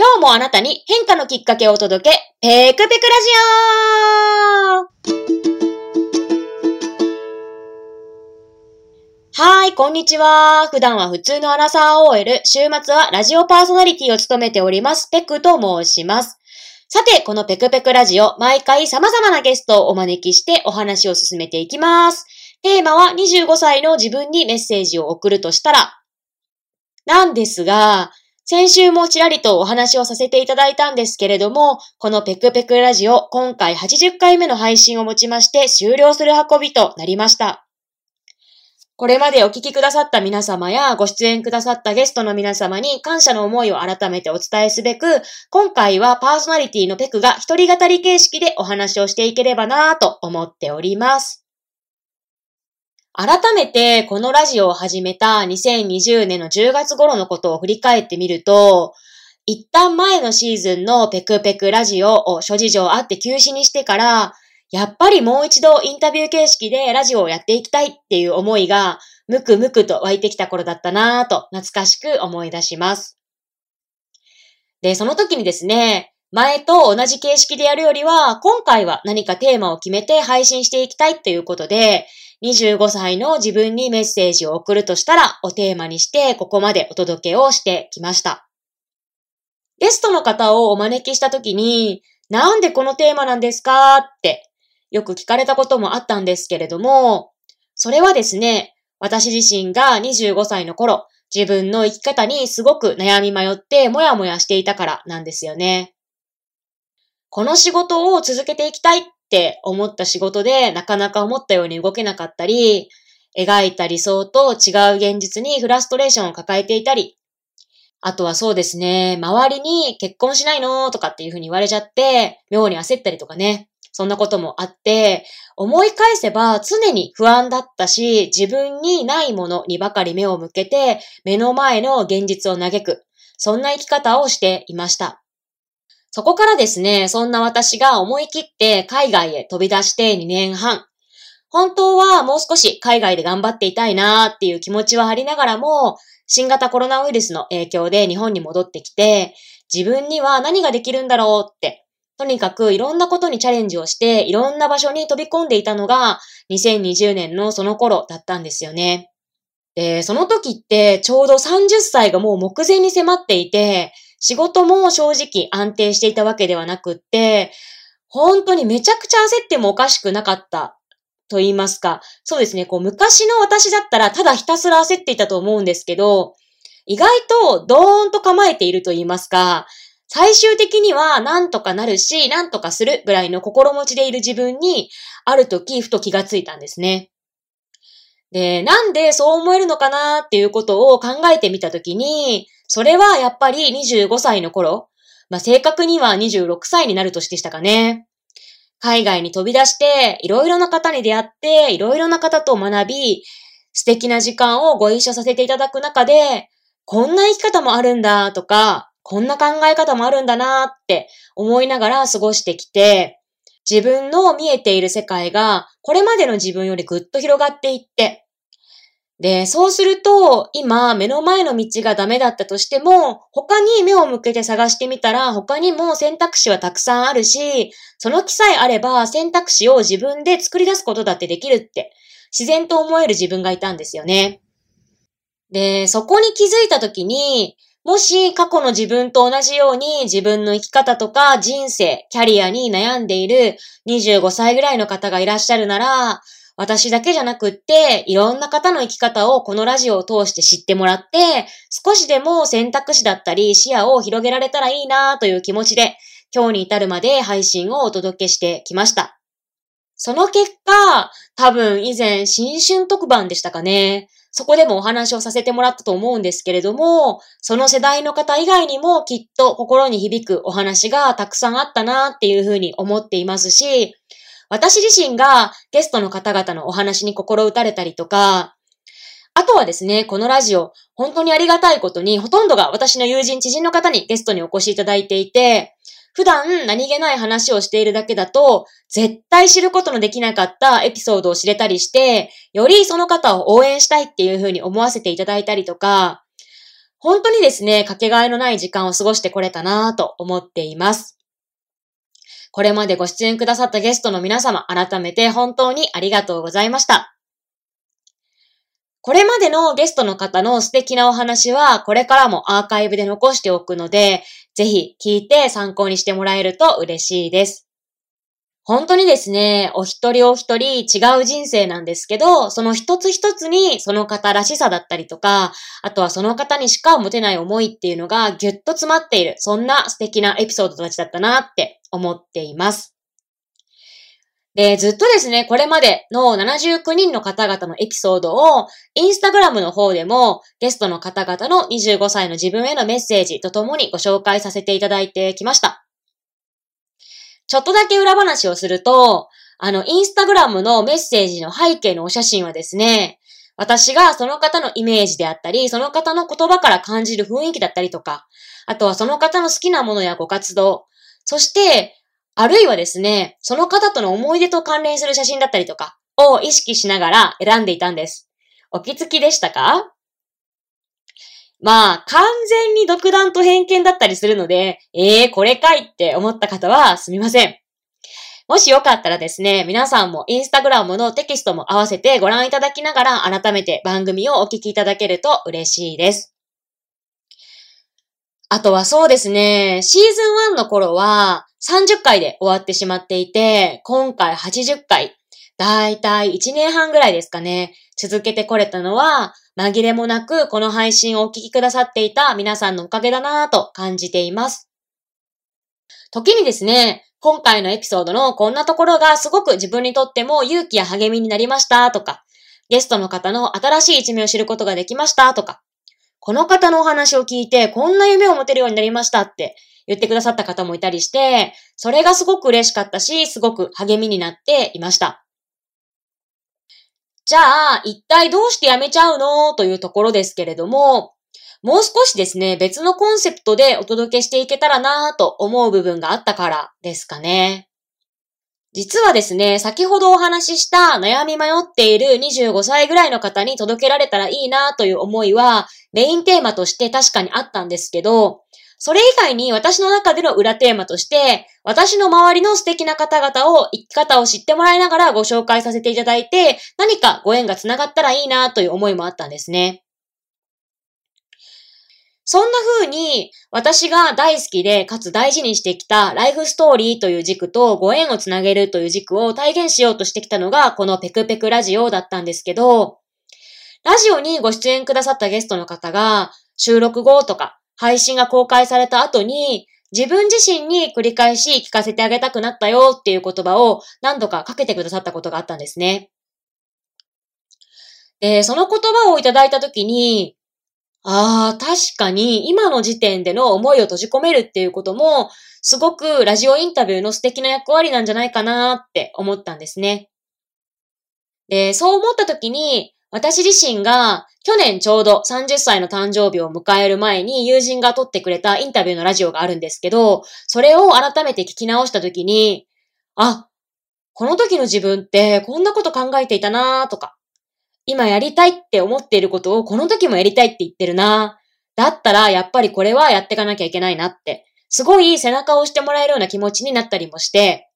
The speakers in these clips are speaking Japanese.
今日もあなたに変化のきっかけをお届け、ペクペクラジオはい、こんにちは。普段は普通のアラサー OL、週末はラジオパーソナリティを務めております、ペクと申します。さて、このペクペクラジオ、毎回様々なゲストをお招きしてお話を進めていきます。テーマは25歳の自分にメッセージを送るとしたら、なんですが、先週もちらりとお話をさせていただいたんですけれども、このペクペクラジオ、今回80回目の配信をもちまして終了する運びとなりました。これまでお聞きくださった皆様やご出演くださったゲストの皆様に感謝の思いを改めてお伝えすべく、今回はパーソナリティのペクが一人語り形式でお話をしていければなぁと思っております。改めてこのラジオを始めた2020年の10月頃のことを振り返ってみると、一旦前のシーズンのペクペクラジオを諸事情あって休止にしてから、やっぱりもう一度インタビュー形式でラジオをやっていきたいっていう思いが、むくむくと湧いてきた頃だったなぁと懐かしく思い出します。で、その時にですね、前と同じ形式でやるよりは、今回は何かテーマを決めて配信していきたいっていうことで、25歳の自分にメッセージを送るとしたらをテーマにしてここまでお届けをしてきました。ゲストの方をお招きしたときに、なんでこのテーマなんですかってよく聞かれたこともあったんですけれども、それはですね、私自身が25歳の頃、自分の生き方にすごく悩み迷ってもやもやしていたからなんですよね。この仕事を続けていきたいっって思った仕事でなかなか思ったように動けなかったり、描いた理想と違う現実にフラストレーションを抱えていたり、あとはそうですね、周りに結婚しないのとかっていうふうに言われちゃって、妙に焦ったりとかね、そんなこともあって、思い返せば常に不安だったし、自分にないものにばかり目を向けて、目の前の現実を嘆く、そんな生き方をしていました。そこからですね、そんな私が思い切って海外へ飛び出して2年半。本当はもう少し海外で頑張っていたいなーっていう気持ちはありながらも、新型コロナウイルスの影響で日本に戻ってきて、自分には何ができるんだろうって、とにかくいろんなことにチャレンジをして、いろんな場所に飛び込んでいたのが2020年のその頃だったんですよね。で、その時ってちょうど30歳がもう目前に迫っていて、仕事も正直安定していたわけではなくって、本当にめちゃくちゃ焦ってもおかしくなかったと言いますか。そうですね、こう昔の私だったらただひたすら焦っていたと思うんですけど、意外とドーンと構えていると言いますか、最終的には何とかなるし、何とかするぐらいの心持ちでいる自分に、ある時ふと気がついたんですね。で、なんでそう思えるのかなっていうことを考えてみたときに、それはやっぱり25歳の頃、まあ、正確には26歳になる年でしたかね。海外に飛び出して、いろいろな方に出会って、いろいろな方と学び、素敵な時間をご一緒させていただく中で、こんな生き方もあるんだとか、こんな考え方もあるんだなって思いながら過ごしてきて、自分の見えている世界がこれまでの自分よりぐっと広がっていって、で、そうすると、今、目の前の道がダメだったとしても、他に目を向けて探してみたら、他にも選択肢はたくさんあるし、その気さえあれば選択肢を自分で作り出すことだってできるって、自然と思える自分がいたんですよね。で、そこに気づいたときに、もし過去の自分と同じように自分の生き方とか人生、キャリアに悩んでいる25歳ぐらいの方がいらっしゃるなら、私だけじゃなくって、いろんな方の生き方をこのラジオを通して知ってもらって、少しでも選択肢だったり視野を広げられたらいいなという気持ちで、今日に至るまで配信をお届けしてきました。その結果、多分以前新春特番でしたかね。そこでもお話をさせてもらったと思うんですけれども、その世代の方以外にもきっと心に響くお話がたくさんあったなっていうふうに思っていますし、私自身がゲストの方々のお話に心打たれたりとか、あとはですね、このラジオ、本当にありがたいことに、ほとんどが私の友人、知人の方にゲストにお越しいただいていて、普段何気ない話をしているだけだと、絶対知ることのできなかったエピソードを知れたりして、よりその方を応援したいっていうふうに思わせていただいたりとか、本当にですね、かけがえのない時間を過ごしてこれたなぁと思っています。これまでご出演くださったゲストの皆様、改めて本当にありがとうございました。これまでのゲストの方の素敵なお話は、これからもアーカイブで残しておくので、ぜひ聞いて参考にしてもらえると嬉しいです。本当にですね、お一人お一人違う人生なんですけど、その一つ一つにその方らしさだったりとか、あとはその方にしか持てない思いっていうのがぎゅっと詰まっている、そんな素敵なエピソードたちだったなって思っています。で、ずっとですね、これまでの79人の方々のエピソードを、インスタグラムの方でも、ゲストの方々の25歳の自分へのメッセージとともにご紹介させていただいてきました。ちょっとだけ裏話をすると、あの、インスタグラムのメッセージの背景のお写真はですね、私がその方のイメージであったり、その方の言葉から感じる雰囲気だったりとか、あとはその方の好きなものやご活動、そして、あるいはですね、その方との思い出と関連する写真だったりとかを意識しながら選んでいたんです。お気づきでしたか？まあ、完全に独断と偏見だったりするので、ええー、これかいって思った方はすみません。もしよかったらですね、皆さんもインスタグラムのテキストも合わせてご覧いただきながら改めて番組をお聞きいただけると嬉しいです。あとはそうですね、シーズン1の頃は30回で終わってしまっていて、今回80回、だいたい1年半ぐらいですかね、続けてこれたのは、紛れもなくこの配信をお聞きくださっていた皆さんのおかげだなぁと感じています。時にですね、今回のエピソードのこんなところがすごく自分にとっても勇気や励みになりましたとか、ゲストの方の新しい一面を知ることができましたとか、この方のお話を聞いてこんな夢を持てるようになりましたって言ってくださった方もいたりして、それがすごく嬉しかったし、すごく励みになっていました。じゃあ、一体どうしてやめちゃうの？というところですけれども、もう少しですね、別のコンセプトでお届けしていけたらなぁと思う部分があったからですかね。実はですね、先ほどお話しした悩み迷っている25歳ぐらいの方に届けられたらいいなという思いはメインテーマとして確かにあったんですけど、それ以外に私の中での裏テーマとして、私の周りの素敵な方々を生き方を知ってもらいながらご紹介させていただいて、何かご縁が繋がったらいいなという思いもあったんですね。そんな風に私が大好きでかつ大事にしてきたライフストーリーという軸とご縁をつなげるという軸を体現しようとしてきたのがこのペクペクラジオだったんですけど、ラジオにご出演くださったゲストの方が収録後とか配信が公開された後に、自分自身に繰り返し聞かせてあげたくなったよっていう言葉を何度かかけてくださったことがあったんですね。で、その言葉をいただいたときに、ああ、確かに今の時点での思いを閉じ込めるっていうことも、すごくラジオインタビューの素敵な役割なんじゃないかなって思ったんですね。で、そう思ったときに、私自身が去年ちょうど30歳の誕生日を迎える前に友人が撮ってくれたインタビューのラジオがあるんですけど、それを改めて聞き直した時に、あ、この時の自分ってこんなこと考えていたなとか、今やりたいって思っていることをこの時もやりたいって言ってるな。だったらやっぱりこれはやっていかなきゃいけないなって、すごい背中を押してもらえるような気持ちになったりもして、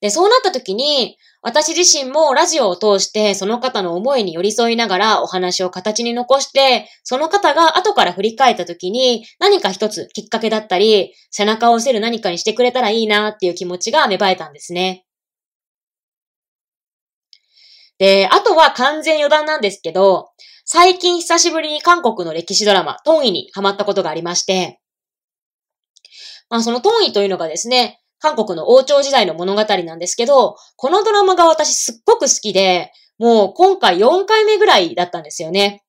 で、そうなった時に、私自身もラジオを通してその方の思いに寄り添いながらお話を形に残して、その方が後から振り返った時に何か一つきっかけだったり、背中を押せる何かにしてくれたらいいなっていう気持ちが芽生えたんですね。で、あとは完全余談なんですけど、最近久しぶりに韓国の歴史ドラマ、トンイにハマったことがありまして、まあそのトンイというのがですね、韓国の王朝時代の物語なんですけど、このドラマが私すっごく好きで、もう今回4回目ぐらいだったんですよね。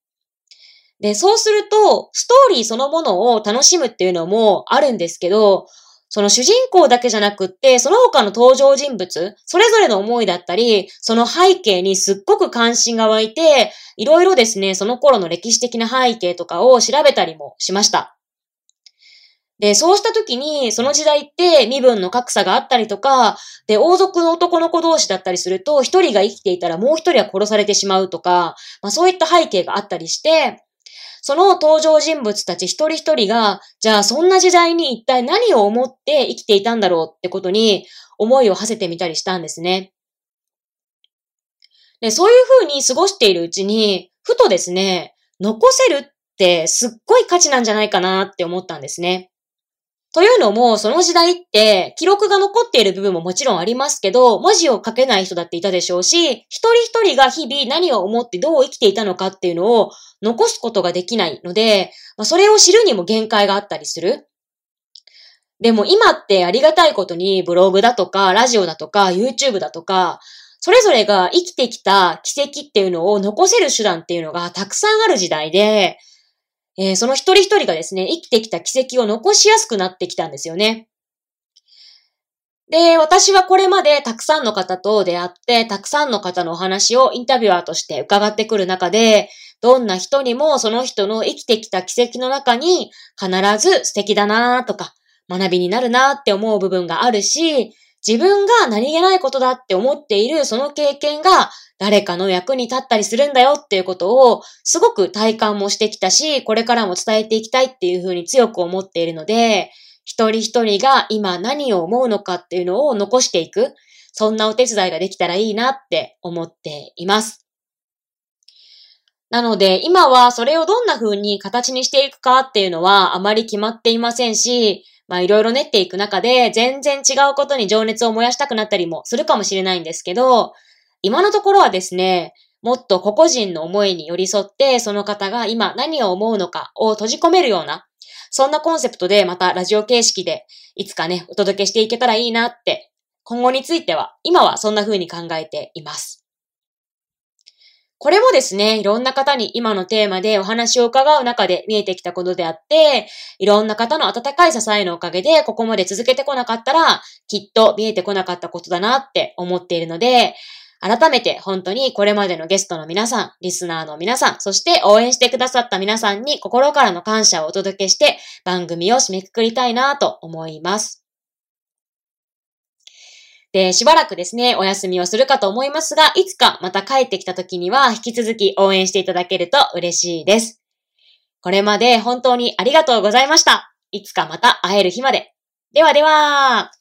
で、そうすると、ストーリーそのものを楽しむっていうのもあるんですけど、その主人公だけじゃなくって、その他の登場人物、それぞれの思いだったり、その背景にすっごく関心が湧いて、いろいろですね、その頃の歴史的な背景とかを調べたりもしました。で、そうした時に、その時代って身分の格差があったりとか、で、王族の男の子同士だったりすると、一人が生きていたらもう一人は殺されてしまうとか、まあそういった背景があったりして、その登場人物たち一人一人が、じゃあそんな時代に一体何を思って生きていたんだろうってことに思いを馳せてみたりしたんですね。で、そういう風に過ごしているうちに、ふとですね、残せるってすっごい価値なんじゃないかなって思ったんですね。というのも、その時代って記録が残っている部分ももちろんありますけど、文字を書けない人だっていたでしょうし、一人一人が日々何を思ってどう生きていたのかっていうのを残すことができないので、まあ、それを知るにも限界があったりする。でも今ってありがたいことにブログだとか、ラジオだとか、YouTube だとか、それぞれが生きてきた奇跡っていうのを残せる手段っていうのがたくさんある時代で、えー、その一人一人がですね、生きてきた奇跡を残しやすくなってきたんですよね。で、私はこれまでたくさんの方と出会って、たくさんの方のお話をインタビュアーとして伺ってくる中で、どんな人にもその人の生きてきた奇跡の中に必ず素敵だなとか、学びになるなって思う部分があるし、自分が何気ないことだって思っているその経験が誰かの役に立ったりするんだよっていうことをすごく体感もしてきたし、これからも伝えていきたいっていうふうに強く思っているので、一人一人が今何を思うのかっていうのを残していく、そんなお手伝いができたらいいなって思っています。なので、今はそれをどんな風に形にしていくかっていうのはあまり決まっていませんし、まあいろいろ練っていく中で全然違うことに情熱を燃やしたくなったりもするかもしれないんですけど、今のところはですね、もっと個々人の思いに寄り添って、その方が今何を思うのかを閉じ込めるような、そんなコンセプトでまたラジオ形式でいつかね、お届けしていけたらいいなって、今後については、今はそんな風に考えています。これもですね、いろんな方に今のテーマでお話を伺う中で見えてきたことであって、いろんな方の温かい支えのおかげでここまで続けてこなかったら、きっと見えてこなかったことだなって思っているので、改めて本当にこれまでのゲストの皆さん、リスナーの皆さん、そして応援してくださった皆さんに心からの感謝をお届けして番組を締めくくりたいなと思います。で、しばらくですね、お休みをするかと思いますが、いつかまた帰ってきた時には引き続き応援していただけると嬉しいです。これまで本当にありがとうございました。いつかまた会える日まで。ではでは。